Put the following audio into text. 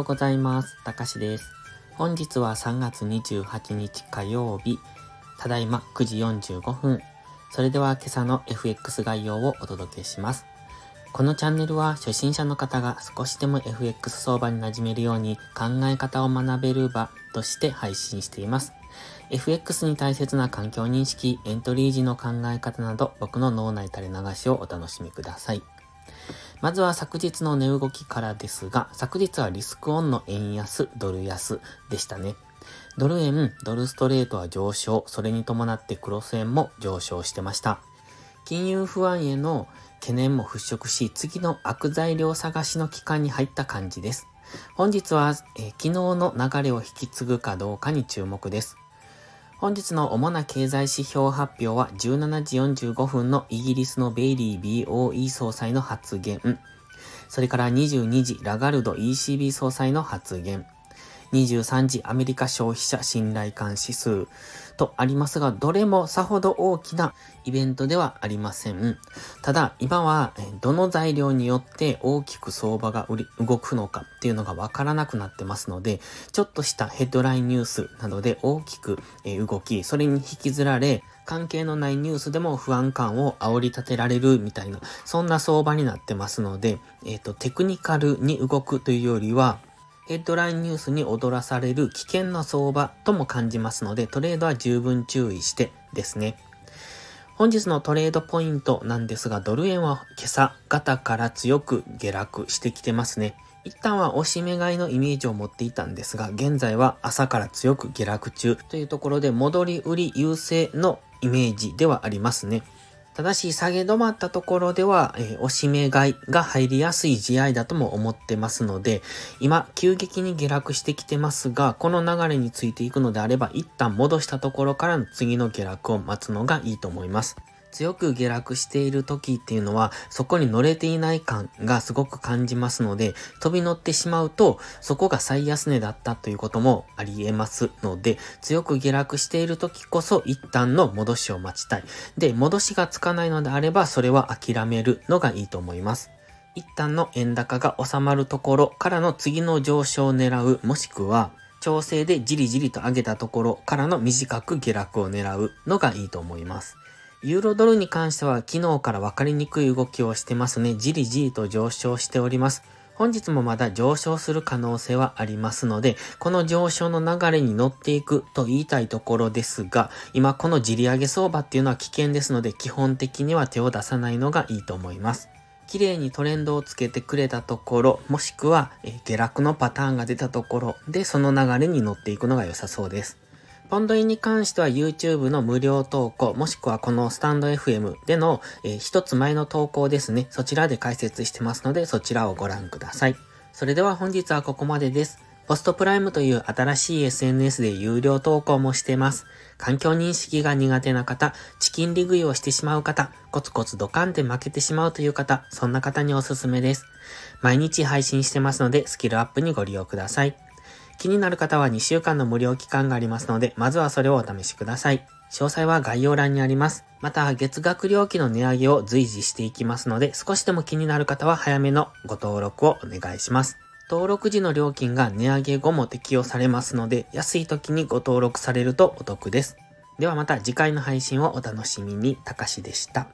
ようございます。たかしです。本日は3月28日火曜日、ただいま9時45分。それでは今朝の FX 概要をお届けします。このチャンネルは初心者の方が少しでも FX 相場に馴染めるように考え方を学べる場として配信しています。FX に大切な環境認識、エントリー時の考え方など僕の脳内垂れ流しをお楽しみください。まずは昨日の値動きからですが、昨日はリスクオンの円安、ドル安でしたね。ドル円、ドルストレートは上昇、それに伴ってクロス円も上昇してました。金融不安への懸念も払拭し、次の悪材料探しの期間に入った感じです。本日は、え、昨日の流れを引き継ぐかどうかに注目です。本日の主な経済指標発表は17時45分のイギリスのベイリー BOE 総裁の発言。それから22時ラガルド ECB 総裁の発言。23時アメリカ消費者信頼感指数とありますが、どれもさほど大きなイベントではありません。ただ、今はどの材料によって大きく相場が動くのかっていうのがわからなくなってますので、ちょっとしたヘッドラインニュースなどで大きく動き、それに引きずられ、関係のないニュースでも不安感を煽り立てられるみたいな、そんな相場になってますので、えっ、ー、と、テクニカルに動くというよりは、ヘッドラインニュースに踊らされる危険な相場とも感じますので、トレードは十分注意してですね。本日のトレードポイントなんですが、ドル円は今朝型から強く下落してきてますね。一旦は押し目買いのイメージを持っていたんですが、現在は朝から強く下落中というところで戻り売り優勢のイメージではありますね。ただし、下げ止まったところでは、えー、押し目買いが入りやすい試合だとも思ってますので、今、急激に下落してきてますが、この流れについていくのであれば、一旦戻したところからの次の下落を待つのがいいと思います。強く下落している時っていうのは、そこに乗れていない感がすごく感じますので、飛び乗ってしまうと、そこが最安値だったということもあり得ますので、強く下落している時こそ一旦の戻しを待ちたい。で、戻しがつかないのであれば、それは諦めるのがいいと思います。一旦の円高が収まるところからの次の上昇を狙う、もしくは、調整でじりじりと上げたところからの短く下落を狙うのがいいと思います。ユーロドルに関しては昨日から分かりにくい動きをしてますね。じりじりと上昇しております。本日もまだ上昇する可能性はありますので、この上昇の流れに乗っていくと言いたいところですが、今このじり上げ相場っていうのは危険ですので、基本的には手を出さないのがいいと思います。綺麗にトレンドをつけてくれたところ、もしくは下落のパターンが出たところで、その流れに乗っていくのが良さそうです。ポンドインに関しては YouTube の無料投稿、もしくはこのスタンド FM での、えー、一つ前の投稿ですね。そちらで解説してますので、そちらをご覧ください。それでは本日はここまでです。ポストプライムという新しい SNS で有料投稿もしてます。環境認識が苦手な方、チキン利食いをしてしまう方、コツコツドカンで負けてしまうという方、そんな方におすすめです。毎日配信してますので、スキルアップにご利用ください。気になる方は2週間の無料期間がありますので、まずはそれをお試しください。詳細は概要欄にあります。また、月額料金の値上げを随時していきますので、少しでも気になる方は早めのご登録をお願いします。登録時の料金が値上げ後も適用されますので、安い時にご登録されるとお得です。ではまた次回の配信をお楽しみに、たかしでした。